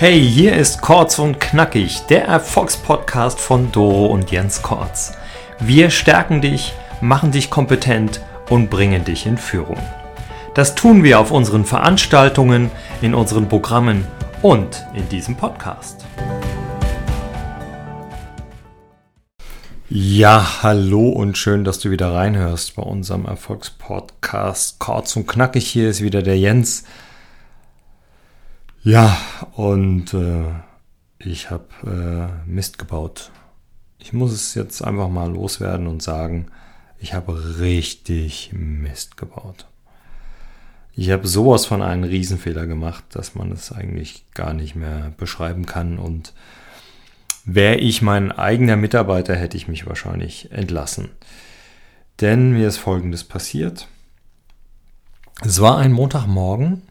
Hey, hier ist Kurz und Knackig, der Erfolgspodcast von Doro und Jens Kortz. Wir stärken dich, machen dich kompetent und bringen dich in Führung. Das tun wir auf unseren Veranstaltungen, in unseren Programmen und in diesem Podcast. Ja, hallo und schön, dass du wieder reinhörst bei unserem Erfolgspodcast. Kurz und knackig hier ist wieder der Jens. Ja, und äh, ich habe äh, Mist gebaut. Ich muss es jetzt einfach mal loswerden und sagen, ich habe richtig Mist gebaut. Ich habe sowas von einem Riesenfehler gemacht, dass man es eigentlich gar nicht mehr beschreiben kann. Und wäre ich mein eigener Mitarbeiter, hätte ich mich wahrscheinlich entlassen. Denn mir ist Folgendes passiert. Es war ein Montagmorgen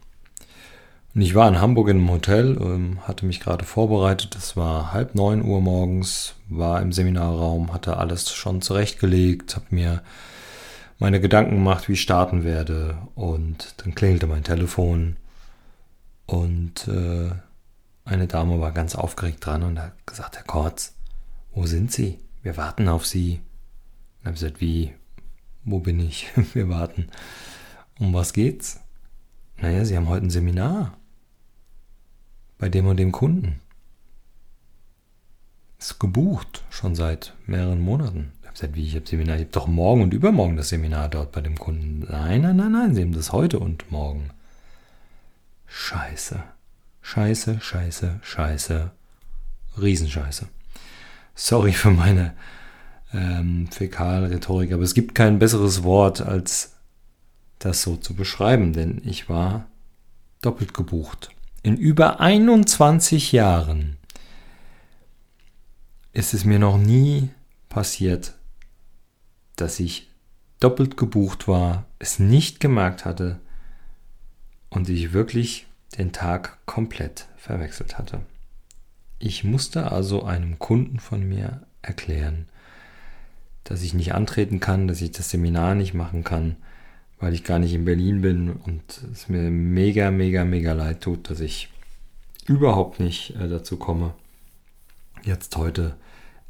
und ich war in Hamburg in einem Hotel, ähm, hatte mich gerade vorbereitet. Es war halb neun Uhr morgens, war im Seminarraum, hatte alles schon zurechtgelegt, habe mir meine Gedanken gemacht, wie ich starten werde. Und dann klingelte mein Telefon und äh, eine Dame war ganz aufgeregt dran und hat gesagt, Herr Kortz, wo sind Sie? Wir warten auf Sie. Und habe gesagt, wie? Wo bin ich? Wir warten. Um was geht's? Naja, Sie haben heute ein Seminar bei dem und dem Kunden. Ist gebucht, schon seit mehreren Monaten. Ich habe gesagt, wie, ich habe Seminar, ich habe doch morgen und übermorgen das Seminar dort bei dem Kunden. Nein, nein, nein, nein, Sie haben das heute und morgen. Scheiße. Scheiße, scheiße, scheiße. Riesenscheiße. Sorry für meine ähm, Fäkalrhetorik, aber es gibt kein besseres Wort, als das so zu beschreiben, denn ich war doppelt gebucht. In über 21 Jahren ist es mir noch nie passiert, dass ich doppelt gebucht war, es nicht gemerkt hatte und ich wirklich den Tag komplett verwechselt hatte. Ich musste also einem Kunden von mir erklären, dass ich nicht antreten kann, dass ich das Seminar nicht machen kann, weil ich gar nicht in Berlin bin und es mir mega, mega, mega leid tut, dass ich überhaupt nicht äh, dazu komme, jetzt heute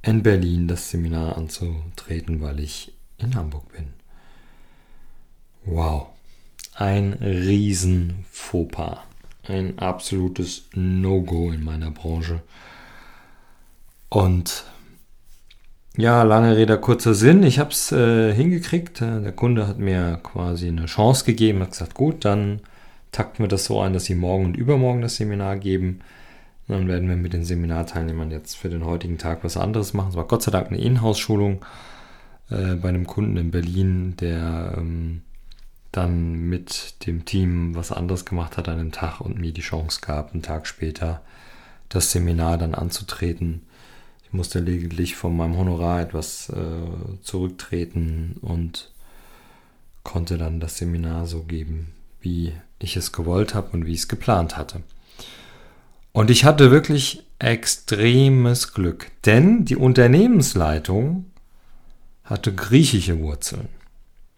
in Berlin das Seminar anzutreten, weil ich in Hamburg bin. Wow, ein riesen Fauxpas, ein absolutes No-Go in meiner Branche. Und ja, lange Rede, kurzer Sinn. Ich habe es äh, hingekriegt. Der Kunde hat mir quasi eine Chance gegeben, hat gesagt, gut, dann takten wir das so ein, dass sie morgen und übermorgen das Seminar geben. Und dann werden wir mit den Seminarteilnehmern jetzt für den heutigen Tag was anderes machen. Es war Gott sei Dank eine Inhouse-Schulung äh, bei einem Kunden in Berlin, der ähm, dann mit dem Team was anderes gemacht hat an dem Tag und mir die Chance gab, einen Tag später das Seminar dann anzutreten. Ich musste lediglich von meinem Honorar etwas äh, zurücktreten und konnte dann das Seminar so geben, wie ich es gewollt habe und wie ich es geplant hatte. Und ich hatte wirklich extremes Glück, denn die Unternehmensleitung hatte griechische Wurzeln.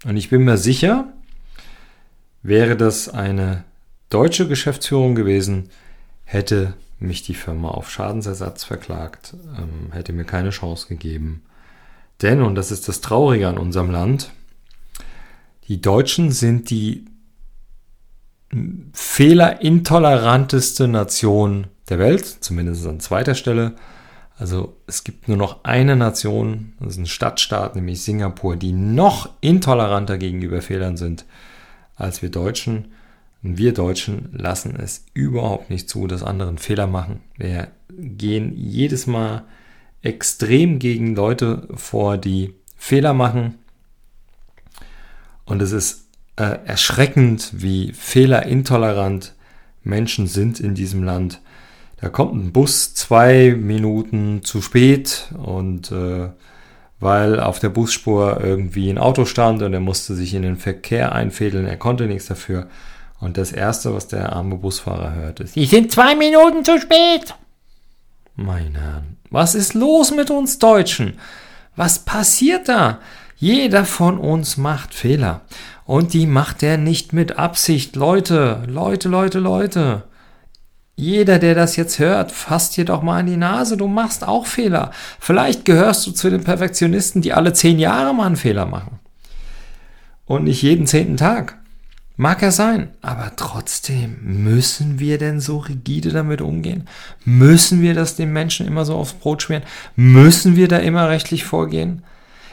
Und ich bin mir sicher, wäre das eine deutsche Geschäftsführung gewesen, hätte mich die Firma auf Schadensersatz verklagt, ähm, hätte mir keine Chance gegeben. Denn, und das ist das Traurige an unserem Land, die Deutschen sind die fehlerintoleranteste Nation der Welt, zumindest an zweiter Stelle. Also es gibt nur noch eine Nation, das ist ein Stadtstaat, nämlich Singapur, die noch intoleranter gegenüber Fehlern sind als wir Deutschen. Und wir Deutschen lassen es überhaupt nicht zu, dass andere Fehler machen. Wir gehen jedes Mal extrem gegen Leute vor, die Fehler machen. Und es ist äh, erschreckend, wie fehlerintolerant Menschen sind in diesem Land. Da kommt ein Bus zwei Minuten zu spät und äh, weil auf der Busspur irgendwie ein Auto stand und er musste sich in den Verkehr einfädeln, er konnte nichts dafür. Und das Erste, was der arme Busfahrer hört, ist, Sie sind zwei Minuten zu spät. Mein Herrn, was ist los mit uns Deutschen? Was passiert da? Jeder von uns macht Fehler. Und die macht er nicht mit Absicht. Leute, Leute, Leute, Leute. jeder, der das jetzt hört, fasst dir doch mal an die Nase, du machst auch Fehler. Vielleicht gehörst du zu den Perfektionisten, die alle zehn Jahre mal einen Fehler machen. Und nicht jeden zehnten Tag. Mag ja sein, aber trotzdem müssen wir denn so rigide damit umgehen? Müssen wir das den Menschen immer so aufs Brot schmieren? Müssen wir da immer rechtlich vorgehen?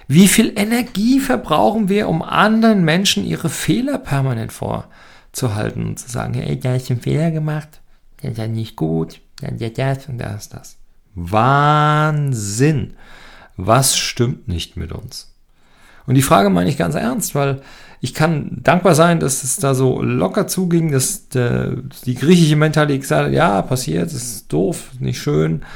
Wie viel Energie verbrauchen wir, um anderen Menschen ihre Fehler permanent vorzuhalten und zu sagen, hey, da ist ein Fehler gemacht, das ist ja nicht gut, dann ja das und das, das. Wahnsinn! Was stimmt nicht mit uns? Und die Frage meine ich ganz ernst, weil ich kann dankbar sein, dass es da so locker zuging, dass der, die griechische Mentalität gesagt hat, ja, passiert, ist doof, nicht schön,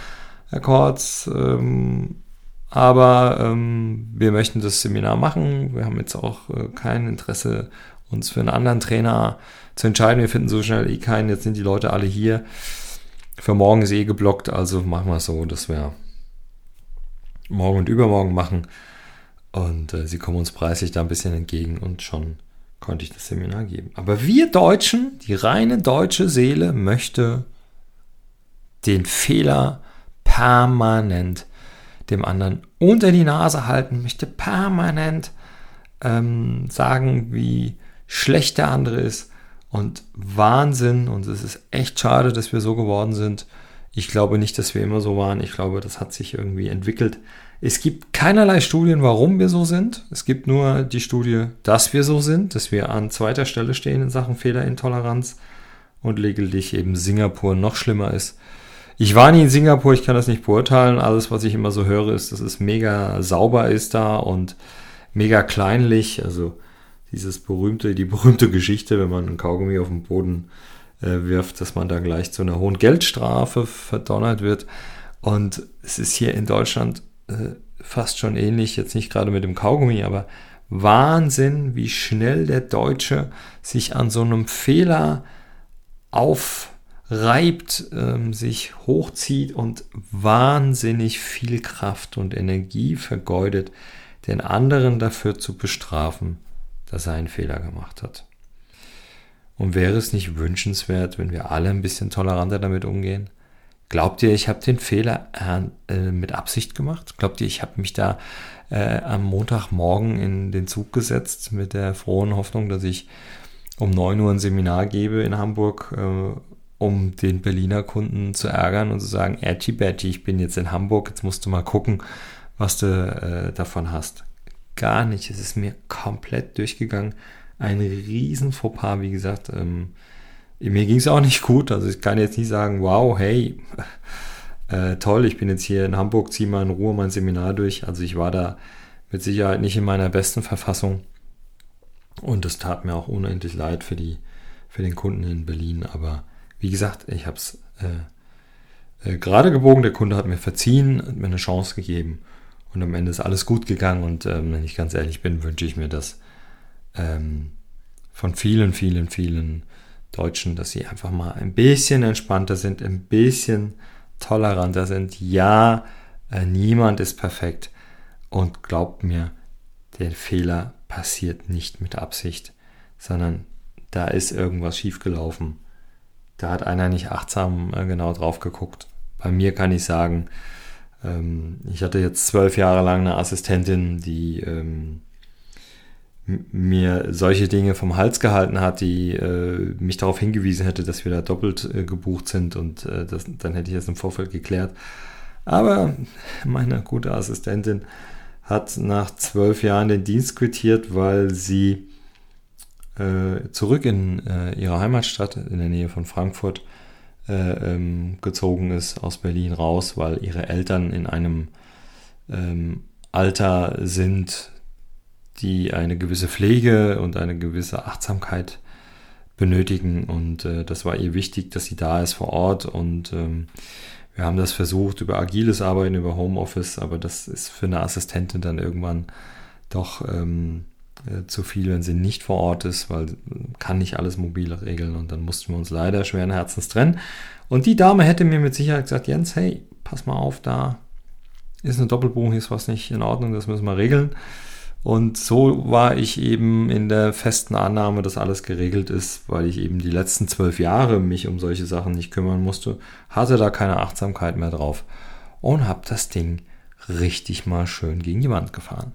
Kortz, ähm, aber ähm, wir möchten das Seminar machen. Wir haben jetzt auch äh, kein Interesse, uns für einen anderen Trainer zu entscheiden. Wir finden so schnell eh keinen. Jetzt sind die Leute alle hier. Für morgen ist eh geblockt, also machen wir es so, dass wir morgen und übermorgen machen. Und äh, sie kommen uns preislich da ein bisschen entgegen und schon konnte ich das Seminar geben. Aber wir Deutschen, die reine deutsche Seele möchte den Fehler permanent dem anderen unter die Nase halten, möchte permanent ähm, sagen, wie schlecht der andere ist und Wahnsinn. Und es ist echt schade, dass wir so geworden sind. Ich glaube nicht, dass wir immer so waren. Ich glaube, das hat sich irgendwie entwickelt. Es gibt keinerlei Studien, warum wir so sind. Es gibt nur die Studie, dass wir so sind, dass wir an zweiter Stelle stehen in Sachen Fehlerintoleranz und lediglich eben Singapur noch schlimmer ist. Ich war nie in Singapur, ich kann das nicht beurteilen. Alles, was ich immer so höre, ist, dass es mega sauber ist da und mega kleinlich. Also dieses berühmte, die berühmte Geschichte, wenn man einen Kaugummi auf den Boden äh, wirft, dass man da gleich zu einer hohen Geldstrafe verdonnert wird. Und es ist hier in Deutschland fast schon ähnlich, jetzt nicht gerade mit dem Kaugummi, aber Wahnsinn, wie schnell der Deutsche sich an so einem Fehler aufreibt, ähm, sich hochzieht und wahnsinnig viel Kraft und Energie vergeudet, den anderen dafür zu bestrafen, dass er einen Fehler gemacht hat. Und wäre es nicht wünschenswert, wenn wir alle ein bisschen toleranter damit umgehen? Glaubt ihr, ich habe den Fehler äh, mit Absicht gemacht? Glaubt ihr, ich habe mich da äh, am Montagmorgen in den Zug gesetzt mit der frohen Hoffnung, dass ich um 9 Uhr ein Seminar gebe in Hamburg, äh, um den Berliner Kunden zu ärgern und zu sagen, Erti Betty, ich bin jetzt in Hamburg, jetzt musst du mal gucken, was du äh, davon hast. Gar nicht, es ist mir komplett durchgegangen. Ein riesen Fauxpas, wie gesagt, ähm, mir ging es auch nicht gut. Also ich kann jetzt nicht sagen, wow, hey, äh, toll, ich bin jetzt hier in Hamburg, ziehe mal in Ruhe mein Seminar durch. Also ich war da mit Sicherheit nicht in meiner besten Verfassung. Und es tat mir auch unendlich leid für, die, für den Kunden in Berlin. Aber wie gesagt, ich habe es äh, äh, gerade gebogen. Der Kunde hat mir verziehen, hat mir eine Chance gegeben. Und am Ende ist alles gut gegangen. Und ähm, wenn ich ganz ehrlich bin, wünsche ich mir das ähm, von vielen, vielen, vielen Deutschen, dass sie einfach mal ein bisschen entspannter sind, ein bisschen toleranter sind. Ja, äh, niemand ist perfekt. Und glaubt mir, der Fehler passiert nicht mit Absicht, sondern da ist irgendwas schiefgelaufen. Da hat einer nicht achtsam äh, genau drauf geguckt. Bei mir kann ich sagen, ähm, ich hatte jetzt zwölf Jahre lang eine Assistentin, die ähm, mir solche Dinge vom Hals gehalten hat, die äh, mich darauf hingewiesen hätte, dass wir da doppelt äh, gebucht sind und äh, das, dann hätte ich das im Vorfeld geklärt. Aber meine gute Assistentin hat nach zwölf Jahren den Dienst quittiert, weil sie äh, zurück in äh, ihre Heimatstadt in der Nähe von Frankfurt äh, ähm, gezogen ist, aus Berlin raus, weil ihre Eltern in einem ähm, Alter sind, die eine gewisse Pflege und eine gewisse Achtsamkeit benötigen. Und äh, das war ihr wichtig, dass sie da ist vor Ort. Und ähm, wir haben das versucht über agiles Arbeiten, über Homeoffice, aber das ist für eine Assistentin dann irgendwann doch ähm, äh, zu viel, wenn sie nicht vor Ort ist, weil kann nicht alles mobil regeln. Und dann mussten wir uns leider schweren Herzens trennen. Und die Dame hätte mir mit Sicherheit gesagt, Jens, hey, pass mal auf, da ist eine Doppelbuchung, ist was nicht in Ordnung, das müssen wir regeln. Und so war ich eben in der festen Annahme, dass alles geregelt ist, weil ich eben die letzten zwölf Jahre mich um solche Sachen nicht kümmern musste, hatte da keine Achtsamkeit mehr drauf und habe das Ding richtig mal schön gegen die Wand gefahren.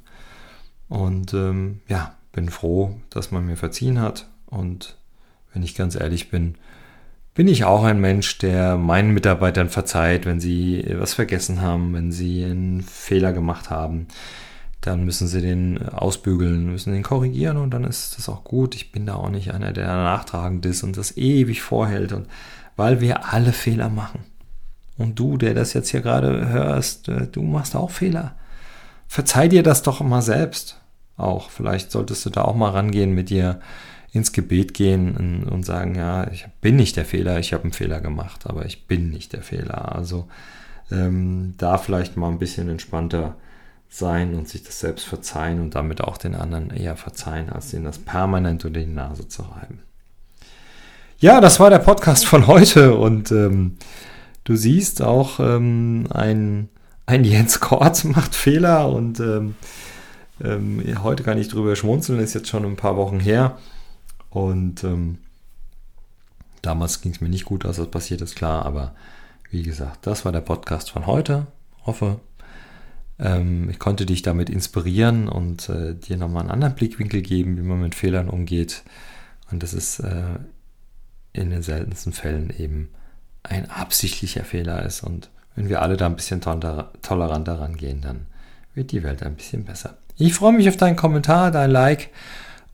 Und ähm, ja, bin froh, dass man mir verziehen hat. Und wenn ich ganz ehrlich bin, bin ich auch ein Mensch, der meinen Mitarbeitern verzeiht, wenn sie was vergessen haben, wenn sie einen Fehler gemacht haben dann müssen sie den ausbügeln, müssen den korrigieren und dann ist das auch gut. Ich bin da auch nicht einer, der nachtragend ist und das ewig vorhält und weil wir alle Fehler machen. Und du, der das jetzt hier gerade hörst, äh, du machst auch Fehler. Verzeih dir das doch mal selbst. Auch vielleicht solltest du da auch mal rangehen mit dir ins Gebet gehen und sagen, ja, ich bin nicht der Fehler, ich habe einen Fehler gemacht, aber ich bin nicht der Fehler. Also ähm, da vielleicht mal ein bisschen entspannter sein und sich das selbst verzeihen und damit auch den anderen eher verzeihen, als ihnen das permanent unter die Nase zu reiben. Ja, das war der Podcast von heute und ähm, du siehst auch ähm, ein, ein Jens Kortz macht Fehler und ähm, ähm, heute kann ich drüber schmunzeln, ist jetzt schon ein paar Wochen her und ähm, damals ging es mir nicht gut, als das passiert ist, klar, aber wie gesagt, das war der Podcast von heute. Hoffe, ähm, ich konnte dich damit inspirieren und äh, dir nochmal einen anderen Blickwinkel geben, wie man mit Fehlern umgeht. Und das ist äh, in den seltensten Fällen eben ein absichtlicher Fehler ist. Und wenn wir alle da ein bisschen toleranter rangehen, dann wird die Welt ein bisschen besser. Ich freue mich auf deinen Kommentar, dein Like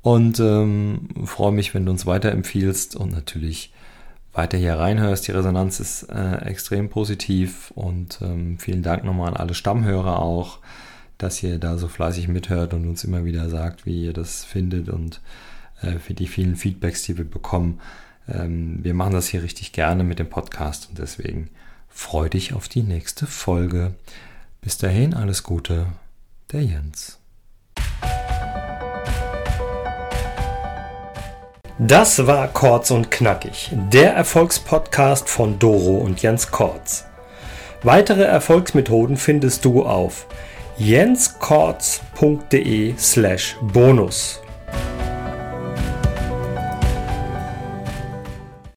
und ähm, freue mich, wenn du uns weiterempfiehlst und natürlich weiter hier reinhörst. Die Resonanz ist äh, extrem positiv und ähm, vielen Dank nochmal an alle Stammhörer auch, dass ihr da so fleißig mithört und uns immer wieder sagt, wie ihr das findet und äh, für die vielen Feedbacks, die wir bekommen. Ähm, wir machen das hier richtig gerne mit dem Podcast und deswegen freu dich auf die nächste Folge. Bis dahin alles Gute, der Jens. Das war Kortz und Knackig, der Erfolgspodcast von Doro und Jens Kortz. Weitere Erfolgsmethoden findest du auf jenskortz.de slash bonus.